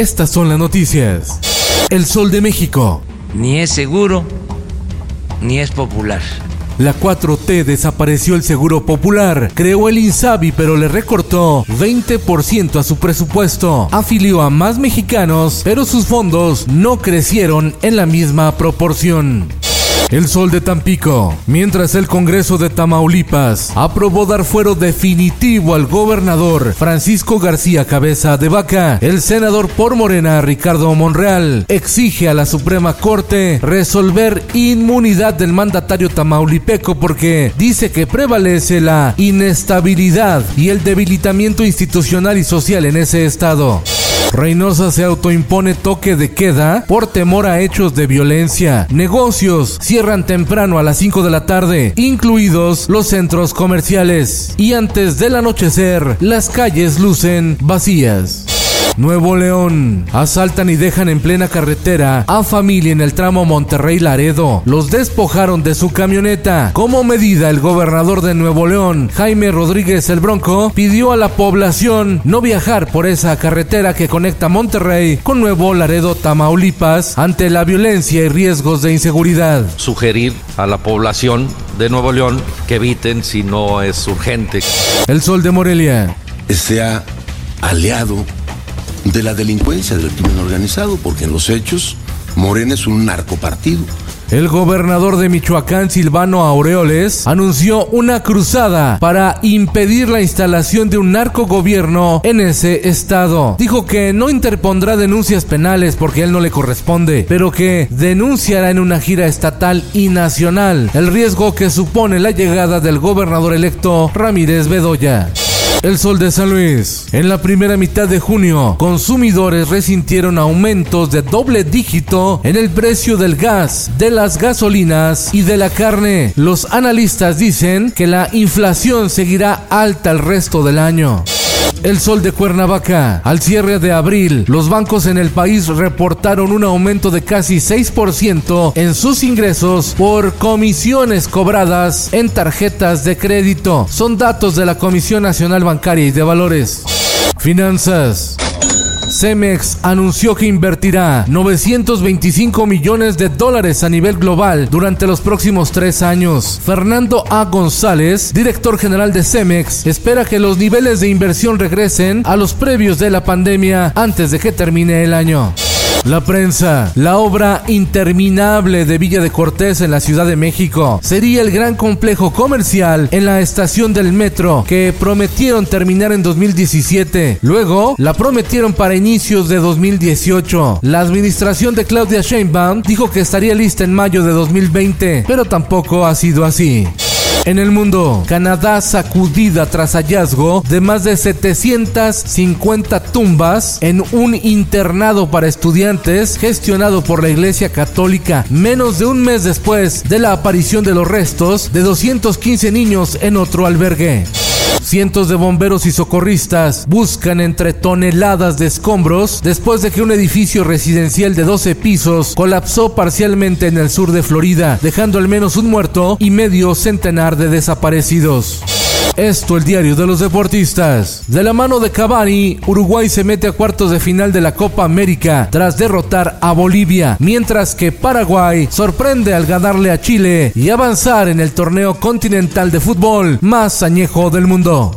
Estas son las noticias. El Sol de México. Ni es seguro, ni es popular. La 4T desapareció el seguro popular, creó el INSABI pero le recortó 20% a su presupuesto, afilió a más mexicanos pero sus fondos no crecieron en la misma proporción. El Sol de Tampico, mientras el Congreso de Tamaulipas aprobó dar fuero definitivo al gobernador Francisco García Cabeza de Vaca, el senador por Morena Ricardo Monreal exige a la Suprema Corte resolver inmunidad del mandatario tamaulipeco porque dice que prevalece la inestabilidad y el debilitamiento institucional y social en ese estado. Reynosa se autoimpone toque de queda por temor a hechos de violencia. Negocios cierran temprano a las 5 de la tarde, incluidos los centros comerciales. Y antes del anochecer, las calles lucen vacías. Nuevo León. Asaltan y dejan en plena carretera a familia en el tramo Monterrey-Laredo. Los despojaron de su camioneta. Como medida, el gobernador de Nuevo León, Jaime Rodríguez el Bronco, pidió a la población no viajar por esa carretera que conecta Monterrey con Nuevo Laredo, Tamaulipas, ante la violencia y riesgos de inseguridad. Sugerir a la población de Nuevo León que eviten si no es urgente. El Sol de Morelia. Sea aliado de la delincuencia, del crimen organizado, porque en los hechos Morena es un narcopartido. El gobernador de Michoacán, Silvano Aureoles, anunció una cruzada para impedir la instalación de un narcogobierno en ese estado. Dijo que no interpondrá denuncias penales porque él no le corresponde, pero que denunciará en una gira estatal y nacional el riesgo que supone la llegada del gobernador electo Ramírez Bedoya. El Sol de San Luis. En la primera mitad de junio, consumidores resintieron aumentos de doble dígito en el precio del gas, de las gasolinas y de la carne. Los analistas dicen que la inflación seguirá alta el resto del año. El sol de Cuernavaca. Al cierre de abril, los bancos en el país reportaron un aumento de casi 6% en sus ingresos por comisiones cobradas en tarjetas de crédito. Son datos de la Comisión Nacional Bancaria y de Valores. Finanzas. Cemex anunció que invertirá 925 millones de dólares a nivel global durante los próximos tres años. Fernando A. González, director general de Cemex, espera que los niveles de inversión regresen a los previos de la pandemia antes de que termine el año. La prensa, la obra interminable de Villa de Cortés en la Ciudad de México, sería el gran complejo comercial en la estación del metro que prometieron terminar en 2017. Luego la prometieron para inicios de 2018. La administración de Claudia Sheinbaum dijo que estaría lista en mayo de 2020, pero tampoco ha sido así. En el mundo, Canadá sacudida tras hallazgo de más de 750 tumbas en un internado para estudiantes gestionado por la Iglesia Católica, menos de un mes después de la aparición de los restos de 215 niños en otro albergue. Cientos de bomberos y socorristas buscan entre toneladas de escombros después de que un edificio residencial de 12 pisos colapsó parcialmente en el sur de Florida, dejando al menos un muerto y medio centenar de desaparecidos. Esto el diario de los deportistas. De la mano de Cavani, Uruguay se mete a cuartos de final de la Copa América tras derrotar a Bolivia, mientras que Paraguay sorprende al ganarle a Chile y avanzar en el torneo continental de fútbol más añejo del mundo.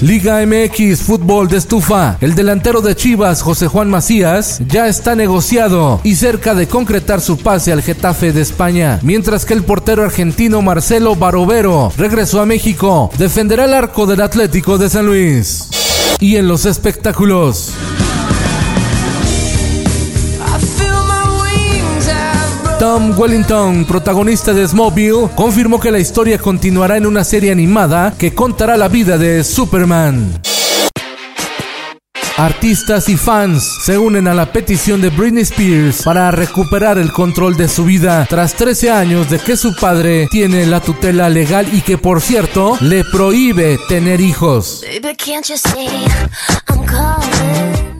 Liga MX Fútbol de Estufa. El delantero de Chivas, José Juan Macías, ya está negociado y cerca de concretar su pase al Getafe de España, mientras que el portero argentino Marcelo Barovero regresó a México. Defenderá el arco del Atlético de San Luis. Y en los espectáculos. Tom Wellington, protagonista de Smallville, confirmó que la historia continuará en una serie animada que contará la vida de Superman. Artistas y fans se unen a la petición de Britney Spears para recuperar el control de su vida tras 13 años de que su padre tiene la tutela legal y que por cierto le prohíbe tener hijos.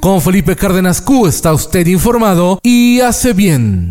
Con Felipe Cárdenas Q está usted informado y hace bien.